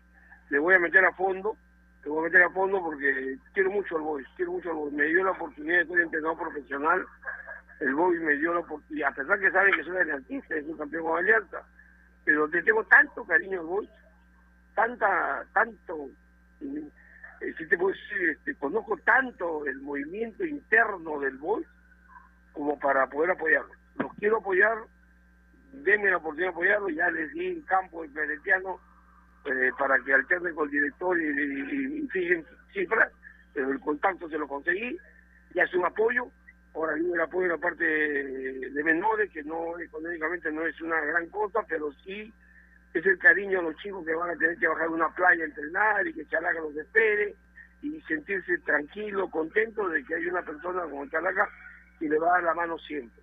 le voy a meter a fondo, le voy a meter a fondo porque quiero mucho al Boys, quiero mucho al Boys. Me dio la oportunidad de ser entrenador profesional, el Boys me dio la oportunidad, a pesar que saben que soy aliantista, es un campeón con alianza, pero le tengo tanto cariño al Boys, tanta, tanto, eh, si te puedo decir, este, conozco tanto el movimiento interno del Boys como para poder apoyarlo. Los quiero apoyar, denme la oportunidad de apoyarlo, ya les di en campo el Peretiano eh, para que alternen con el director y, y, y fijen cifras, pero el contacto se lo conseguí, ya es un apoyo, ahora viene el apoyo en la parte de, de menores, que no económicamente no es una gran cosa, pero sí es el cariño a los chicos que van a tener que bajar a una playa a entrenar y que Chalaca los espere y sentirse tranquilo, contento de que hay una persona como Chalaca que le va a dar la mano siempre.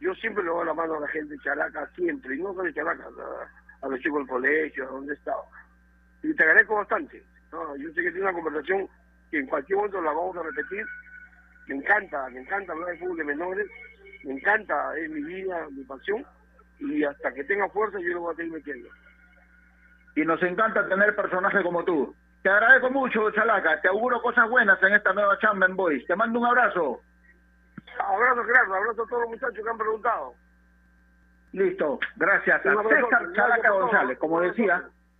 Yo siempre le doy la mano a la gente de Chalaca, siempre, y no solo de Chalaca, a, a los chicos del colegio, a donde he estado. Y te agradezco bastante. No, yo sé que tiene una conversación que en cualquier momento la vamos a repetir. Me encanta, me encanta hablar de fútbol de menores, me encanta, es mi vida, mi pasión, y hasta que tenga fuerza yo lo voy a seguir metiendo. y nos encanta tener personajes como tú. Te agradezco mucho, Chalaca. Te auguro cosas buenas en esta nueva chamba en Boys. Te mando un abrazo. Abrazo, Gerardo, abrazo a todos los muchachos que han preguntado. Listo. Gracias a César Chalaca. González. Como decía,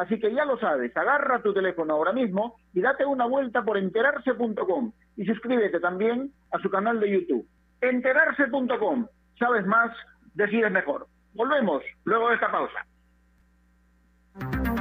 Así que ya lo sabes, agarra tu teléfono ahora mismo y date una vuelta por enterarse.com y suscríbete también a su canal de YouTube. Enterarse.com. Sabes más, decides mejor. Volvemos luego de esta pausa.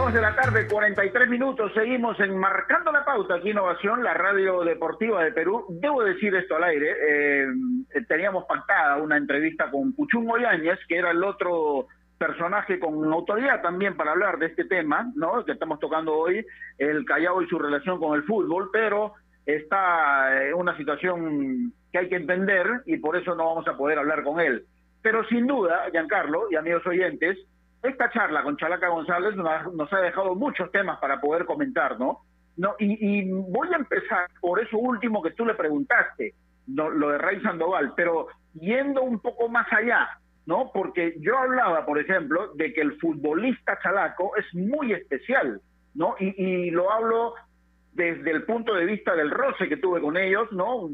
Dos de la tarde, 43 minutos. Seguimos en Marcando la Pauta aquí Innovación, la radio deportiva de Perú. Debo decir esto al aire. eh, teníamos pactada una entrevista con Puchungo Yáñez, que era el otro personaje con autoridad también para hablar de este tema, ¿no? Que estamos tocando hoy, el Callao y su relación con el fútbol, pero está en una situación que hay que entender y por eso no vamos a poder hablar con él. Pero sin duda, Giancarlo y amigos oyentes, esta charla con Chalaca González nos ha, dejado muchos temas para poder comentar, ¿no? no y, voy a empezar por eso último que tú le preguntaste, no, lo de Rey Sandoval, pero yendo un poco más allá, ¿no? Porque yo hablaba, por ejemplo, de que el futbolista chalaco es muy especial, ¿no? Y, lo hablo desde el punto de vista del roce que tuve con ellos, ¿no?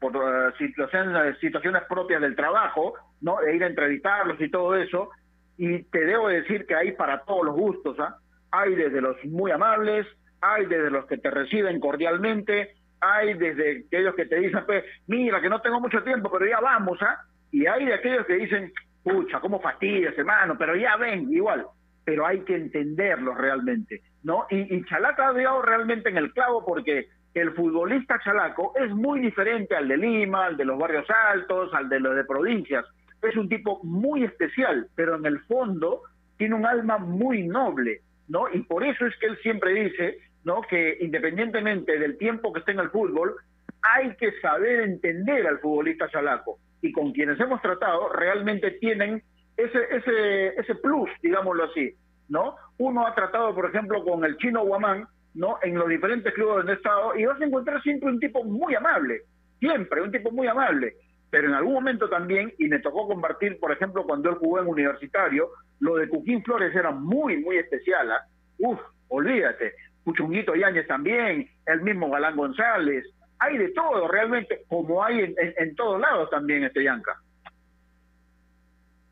Por eh, situaciones, situaciones propias del trabajo, ¿no? De ir a entrevistarlos y todo eso. Y te debo decir que hay para todos los gustos, ¿ah? Hay desde los muy amables, hay desde los que te reciben cordialmente, hay desde aquellos que te dicen, pues, mira, que no tengo mucho tiempo, pero ya vamos, ¿ah? Y hay de aquellos que dicen, pucha, cómo fastidias, hermano, pero ya ven, igual. Pero hay que entenderlos realmente, ¿no? Y, y Chalaca ha dado realmente en el clavo porque el futbolista chalaco es muy diferente al de Lima, al de los barrios altos, al de los de provincias. Es un tipo muy especial, pero en el fondo tiene un alma muy noble, ¿no? Y por eso es que él siempre dice, ¿no? Que independientemente del tiempo que esté en el fútbol, hay que saber entender al futbolista chalaco. Y con quienes hemos tratado, realmente tienen ese, ese, ese plus, digámoslo así, ¿no? Uno ha tratado, por ejemplo, con el chino Guamán, ¿no? En los diferentes clubes donde he estado, y vas a encontrar siempre un tipo muy amable, siempre, un tipo muy amable. Pero en algún momento también, y me tocó compartir, por ejemplo, cuando él jugó en universitario, lo de Cuquín Flores era muy, muy especial. ¿ah? Uf, olvídate. Puchunguito Yáñez también, el mismo Galán González. Hay de todo realmente, como hay en, en, todos lados también, este Yanca.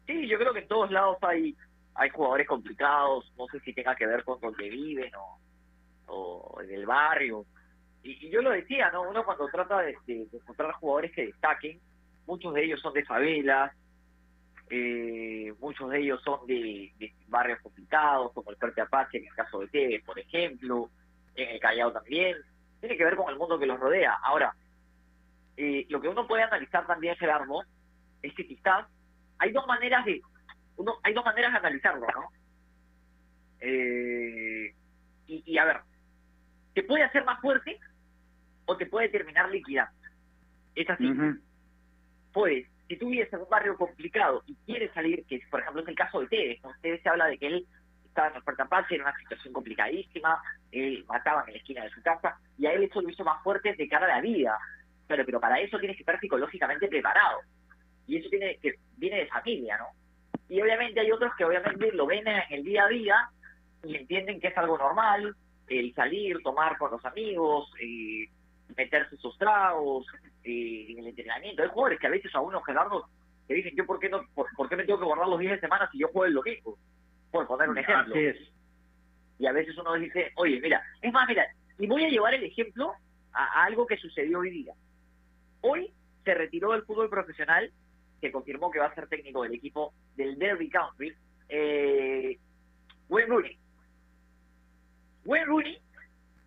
Sí, yo creo que en todos lados hay hay jugadores complicados, no sé si tenga que ver con donde viven o, o en el barrio. Y, yo lo decía, ¿no? Uno cuando trata de encontrar jugadores que destaquen, muchos de ellos son de favelas, eh, muchos de ellos son de, barrios complicados, como el Fuerte Apache, en el caso de Tevez, por ejemplo, en el Callao también. Tiene que ver con el mundo que los rodea. Ahora, eh, lo que uno puede analizar también, Gerardo, es que quizás hay dos maneras de uno hay dos maneras de analizarlo, ¿no? Eh, y, y a ver, te puede hacer más fuerte o te puede terminar liquidando. Es así. Puedes, si tú vives en un barrio complicado y quieres salir, que por ejemplo es el caso de Tevez, ¿no? Se habla de que él estaba en el Puerto Apache, en una situación complicadísima, él mataba en la esquina de su casa, y a él eso lo hizo más fuerte de cara a la vida. Pero, pero para eso tienes que estar psicológicamente preparado. Y eso tiene que viene de familia, ¿no? Y obviamente hay otros que obviamente lo ven en el día a día y entienden que es algo normal, el salir, tomar con los amigos, eh, meterse sus tragos, eh, en el entrenamiento. Hay jugadores que a veces a uno, Gerardo, te dicen, yo por qué, no, por, por qué me tengo que guardar los días de semana si yo juego el domingo? Por poner un ejemplo. Así es. Y a veces uno dice, oye, mira, es más, mira, y voy a llevar el ejemplo a, a algo que sucedió hoy día. Hoy se retiró del fútbol profesional, que confirmó que va a ser técnico del equipo del Derby County, eh, Wayne Rooney. Wayne Rooney,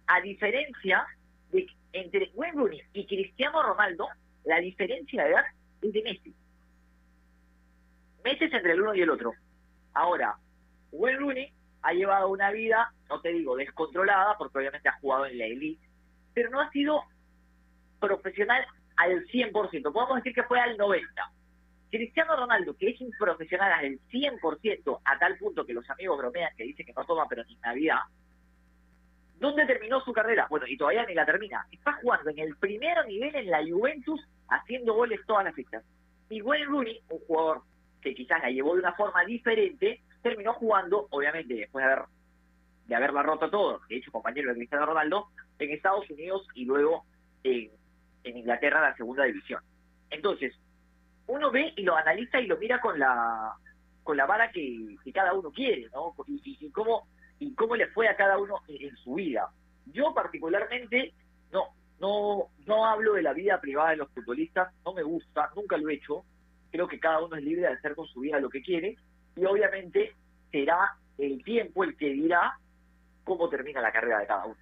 a diferencia de entre Wayne Rooney y Cristiano Ronaldo, la diferencia de edad es de Messi. Messi es entre el uno y el otro. Ahora, Wayne Rooney ha llevado una vida, no te digo descontrolada, porque obviamente ha jugado en la elite, pero no ha sido profesional al 100%. Podemos decir que fue al 90%. Cristiano Ronaldo, que es un profesional al 100%, a tal punto que los amigos bromean que dicen que no toma pero ni Navidad, ¿dónde terminó su carrera? Bueno, y todavía ni la termina. Está jugando en el primer nivel en la Juventus, haciendo goles todas las fechas. Y Wayne Rooney, un jugador que quizás la llevó de una forma diferente, terminó jugando, obviamente, después de, haber, de haberla roto todo, de hecho compañero de Cristiano Ronaldo, en Estados Unidos y luego en, Inglaterra, la segunda división. Entonces, uno ve y lo analiza y lo mira con la con la vara que, cada uno quiere, ¿no? Y- y cómo y cómo le fue a cada uno en, su vida. Yo particularmente no no no hablo de la vida privada de los futbolistas, no me gusta, nunca lo he hecho. Creo que cada uno es libre de hacer con su vida lo que quiere y obviamente será el tiempo el que dirá cómo termina la carrera de cada uno.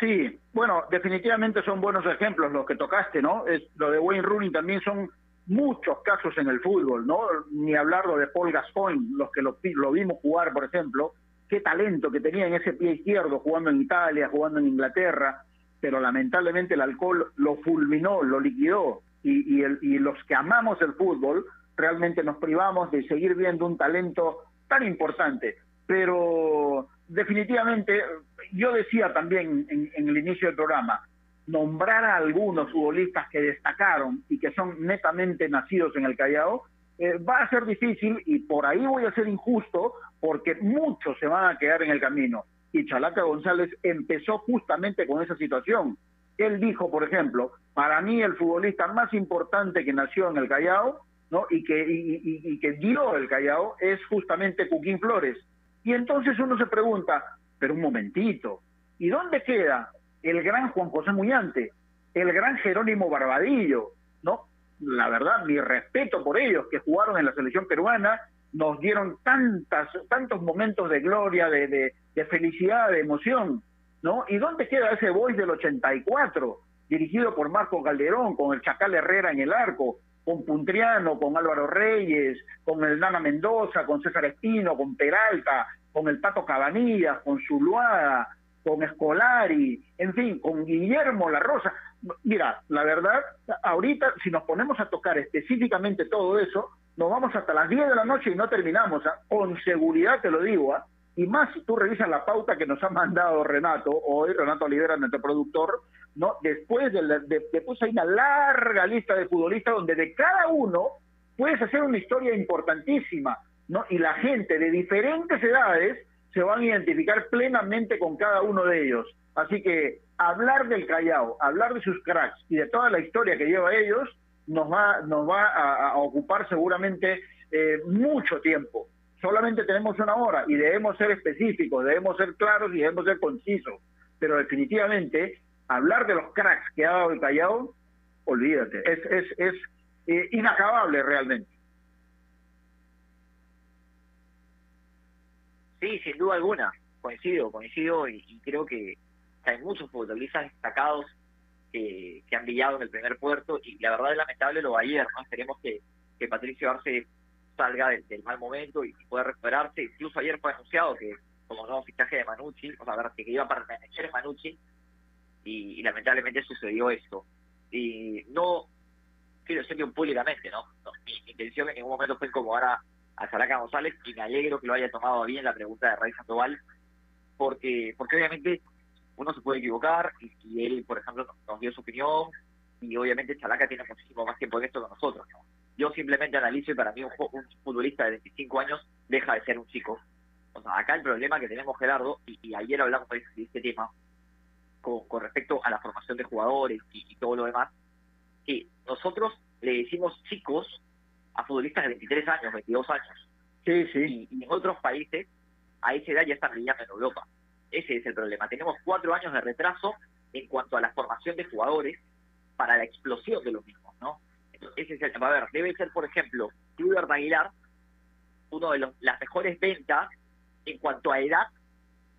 Sí, bueno, definitivamente son buenos ejemplos los que tocaste, ¿no? Es, lo de Wayne Rooney también son muchos casos en el fútbol, ¿no? Ni hablar lo de Paul Gascoigne, los que lo vimos jugar, por ejemplo, qué talento que tenía en ese pie izquierdo jugando en Italia, jugando en Inglaterra, pero lamentablemente el alcohol lo fulminó, lo liquidó, y, el- y los que amamos el fútbol realmente nos privamos de seguir viendo un talento tan importante. Pero definitivamente, yo decía también en, en el inicio del programa, nombrar a algunos futbolistas que destacaron y que son netamente nacidos en el Callao, eh, va a ser difícil y por ahí voy a ser injusto porque muchos se van a quedar en el camino. Y Chalaca González empezó justamente con esa situación. Él dijo, por ejemplo, para mí el futbolista más importante que nació en el Callao ¿no? y, que, y, que dio el Callao es justamente Cuquín Flores. Y entonces uno se pregunta, pero un momentito, ¿y dónde queda el gran Juan José Muñante, el gran Jerónimo Barbadillo? ¿no? La verdad, mi respeto por ellos que jugaron en la selección peruana, nos dieron tantas, tantos momentos de gloria, de, de, felicidad, de emoción, ¿no? ¿Y dónde queda ese Boys del 84, dirigido por Marco Calderón, con el Chacal Herrera en el arco, con Puntriano, con Álvaro Reyes, con el Nana Mendoza, con César Espino, con Peralta, con el Pato Cabanillas, con Zuluaga, con Escolari, en fin, con Guillermo La Rosa. Mira, la verdad, ahorita si nos ponemos a tocar específicamente todo eso, nos vamos hasta las 10 de la noche y no terminamos, ¿ah? con seguridad te lo digo, ¿ah? y más si tú revisas la pauta que nos ha mandado Renato, hoy Renato Olivera, nuestro productor, ¿no? Después, de, la- de- después hay una larga lista de futbolistas donde de cada uno puedes hacer una historia importantísima, ¿no? Y la gente de diferentes edades se van a identificar plenamente con cada uno de ellos. Así que hablar del Callao, hablar de sus cracks y de toda la historia que lleva ellos, nos va, nos va a, ocupar seguramente eh, mucho tiempo. Solamente tenemos una hora y debemos ser específicos, debemos ser claros y debemos ser concisos. Pero definitivamente, hablar de los cracks que ha dado el Callao, olvídate, es, es, es eh, inacabable realmente. Sí, sin duda alguna, coincido, coincido y creo que hay muchos futbolistas destacados que, que han brillado en el primer puerto y la verdad es lamentable lo de ayer, ¿no? Esperemos que, que Patricio Arce salga del, mal momento y pueda recuperarse. Incluso ayer fue anunciado que como nuevo fichaje de Manucci, o sea, que iba a pertenecer Manucci y, lamentablemente sucedió esto. Y no quiero decirlo públicamente, ¿no? No, mi, intención en ningún momento fue incomodar a, a Saraca González y me alegro que lo haya tomado bien la pregunta de Rey Sandoval, porque, porque obviamente uno se puede equivocar y, y él, por ejemplo, nos, nos dio su opinión y obviamente Chalaca tiene muchísimo más tiempo en esto que nosotros. ¿no? Yo simplemente analizo y para mí un, futbolista de 25 años deja de ser un chico. O sea, acá el problema que tenemos, Gerardo, y, y ayer hablamos de de este tema, con, con respecto a la formación de jugadores y, y todo lo demás, que nosotros le decimos chicos a futbolistas de 23 años, 22 años. Sí, sí. Y, y en otros países, a esa edad ya están brillando en Europa. Ese es el problema. Tenemos cuatro años de retraso en cuanto a la formación de jugadores para la explosión de los mismos, ¿no? Ese es el tema. A ver, debe ser, por ejemplo, Kluivert Aguilar, uno de los, las mejores ventas en cuanto a edad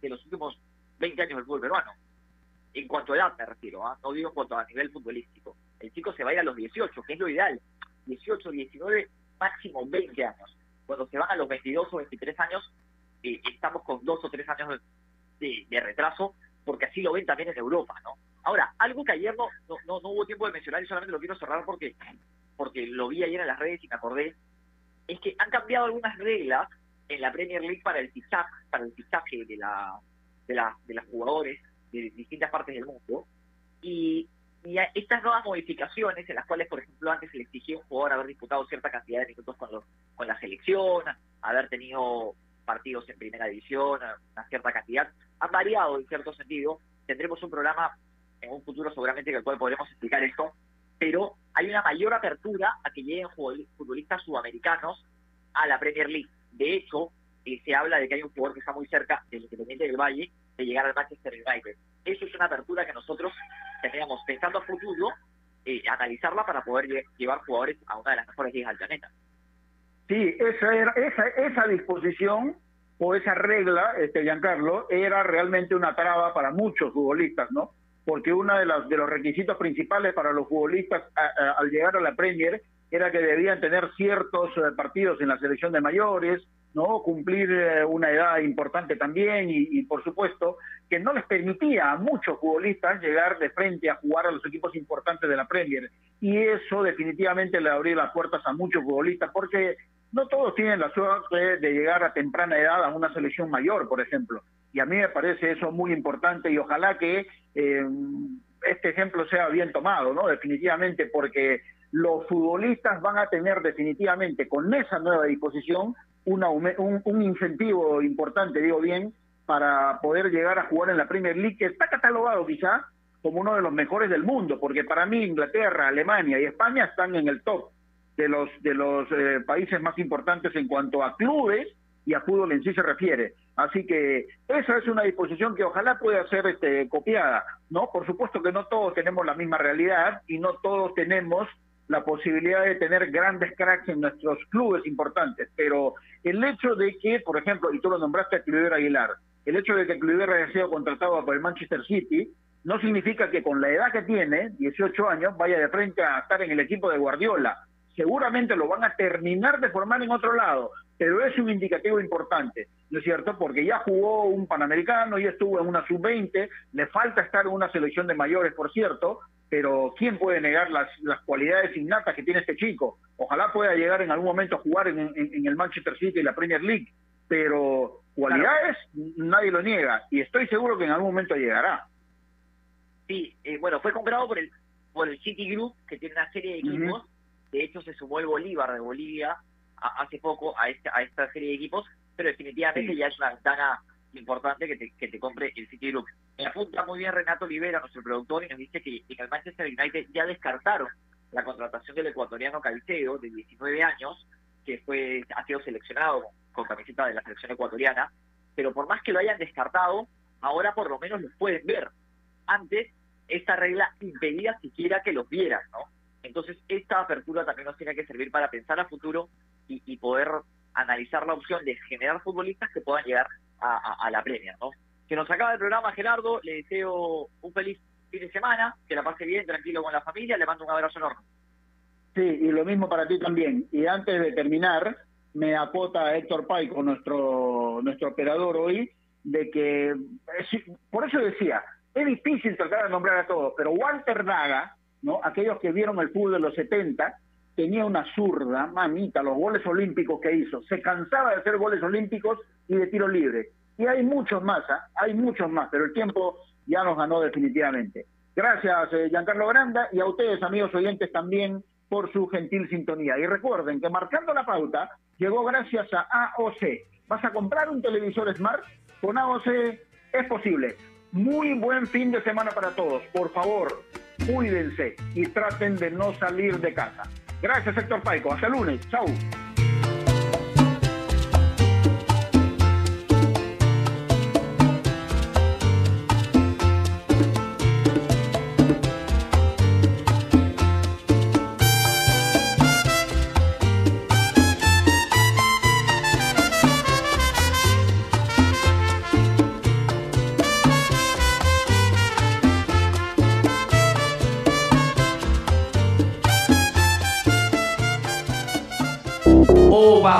de los últimos 20 años del fútbol peruano. En cuanto a edad me refiero, ¿ah? no digo en cuanto a nivel futbolístico. El chico se va a ir a los 18, que es lo ideal. 18, 19, máximo 20 años. Cuando se van a los 22 o 23 años, eh, estamos con dos o tres años de, retraso, porque así lo ven también en Europa, ¿no? Ahora, algo que ayer no, no, no, hubo tiempo de mencionar y solamente lo quiero cerrar porque, porque lo vi ayer en las redes y me acordé, es que han cambiado algunas reglas en la Premier League para el fichaje, para el fichaje de la, de la, de los jugadores de distintas partes del mundo. Y, y estas nuevas modificaciones, en las cuales, por ejemplo, antes se le exigía a un jugador haber disputado cierta cantidad de minutos con, los, con la selección, haber tenido partidos en primera división, una cierta cantidad, han variado en cierto sentido. Tendremos un programa en un futuro seguramente que el cual podremos explicar esto, pero hay una mayor apertura a que lleguen futbolistas sudamericanos a la Premier League. De hecho, eh, se habla de que hay un jugador que está muy cerca del Independiente del Valle de llegar al Manchester United. Eso es una apertura que nosotros teníamos pensando a futuro eh, analizarla para poder llevar jugadores a una de las mejores ligas del planeta. Sí, esa, era, esa, esa disposición o esa regla, este Giancarlo, era realmente una traba para muchos futbolistas, ¿no? Porque uno de, de los requisitos principales para los futbolistas al llegar a la Premier era que debían tener ciertos eh, partidos en la selección de mayores, no cumplir eh, una edad importante también y, por supuesto que no les permitía a muchos futbolistas llegar de frente a jugar a los equipos importantes de la Premier y eso definitivamente le abrió las puertas a muchos futbolistas porque no todos tienen la suerte de llegar a temprana edad a una selección mayor, por ejemplo. Y a mí me parece eso muy importante y ojalá que eh, este ejemplo sea bien tomado, ¿no? Definitivamente, porque los futbolistas van a tener definitivamente con esa nueva disposición un, un incentivo importante, digo bien, para poder llegar a jugar en la Premier League, que está catalogado quizá como uno de los mejores del mundo, porque para mí Inglaterra, Alemania y España están en el top de los de los eh, países más importantes en cuanto a clubes y a fútbol en sí se refiere. Así que esa es una disposición que ojalá pueda ser este, copiada, ¿no? Por supuesto que no todos tenemos la misma realidad y no todos tenemos la posibilidad de tener grandes cracks en nuestros clubes importantes, pero el hecho de que, por ejemplo, y tú lo nombraste a Cliver Aguilar, el hecho de que Cliver haya sido contratado por el Manchester City, no significa que con la edad que tiene, 18 años, vaya de frente a estar en el equipo de Guardiola. Seguramente lo van a terminar de formar en otro lado, pero es un indicativo importante, ¿no es cierto? Porque ya jugó un Panamericano, ya estuvo en una sub-20, le falta estar en una selección de mayores, por cierto, pero ¿quién puede negar las, las cualidades innatas que tiene este chico? Ojalá pueda llegar en algún momento a jugar en, el Manchester City y la Premier League, pero cualidades nadie lo niega y estoy seguro que en algún momento llegará. Sí, eh, bueno, fue comprado por el por el City Group, que tiene una serie de equipos. De hecho, se sumó el Bolívar de Bolivia hace poco a esta, a esta serie de equipos, pero definitivamente ya es una ventana importante que te, que te compre el City Group. Me apunta muy bien Renato Olivera, nuestro productor, y nos dice que en el Manchester United ya descartaron la contratación del ecuatoriano Caicedo, de 19 años, que fue ha sido seleccionado con camiseta de la selección ecuatoriana, pero por más que lo hayan descartado, ahora por lo menos los pueden ver. Antes, esta regla impedía siquiera que los vieran, ¿no? Entonces, esta apertura también nos tiene que servir para pensar a futuro y, poder analizar la opción de generar futbolistas que puedan llegar a, la premia, ¿no? Que nos acaba el programa, Gerardo, le deseo un feliz fin de semana, que la pase bien, tranquilo con la familia, le mando un abrazo enorme. Sí, y lo mismo para ti también. Y antes de terminar, me acota Héctor Paico, nuestro, nuestro operador hoy, de que, por eso decía, es difícil tratar de nombrar a todos, pero Walter Daga, ¿no? aquellos que vieron el fútbol de los 70, tenía una zurda, mamita, los goles olímpicos que hizo. Se cansaba de hacer goles olímpicos y de tiro libre. Y hay muchos más, ¿ah? hay muchos más, pero el tiempo ya nos ganó definitivamente. Gracias, eh, Giancarlo Granda, y a ustedes, amigos oyentes, también por su gentil sintonía. Y recuerden que marcando la pauta llegó gracias a AOC. ¿Vas a comprar un televisor Smart? Con AOC es posible. Muy buen fin de semana para todos. Por favor, cuídense y traten de no salir de casa. Gracias, Héctor Paico. Hasta el lunes. Chau.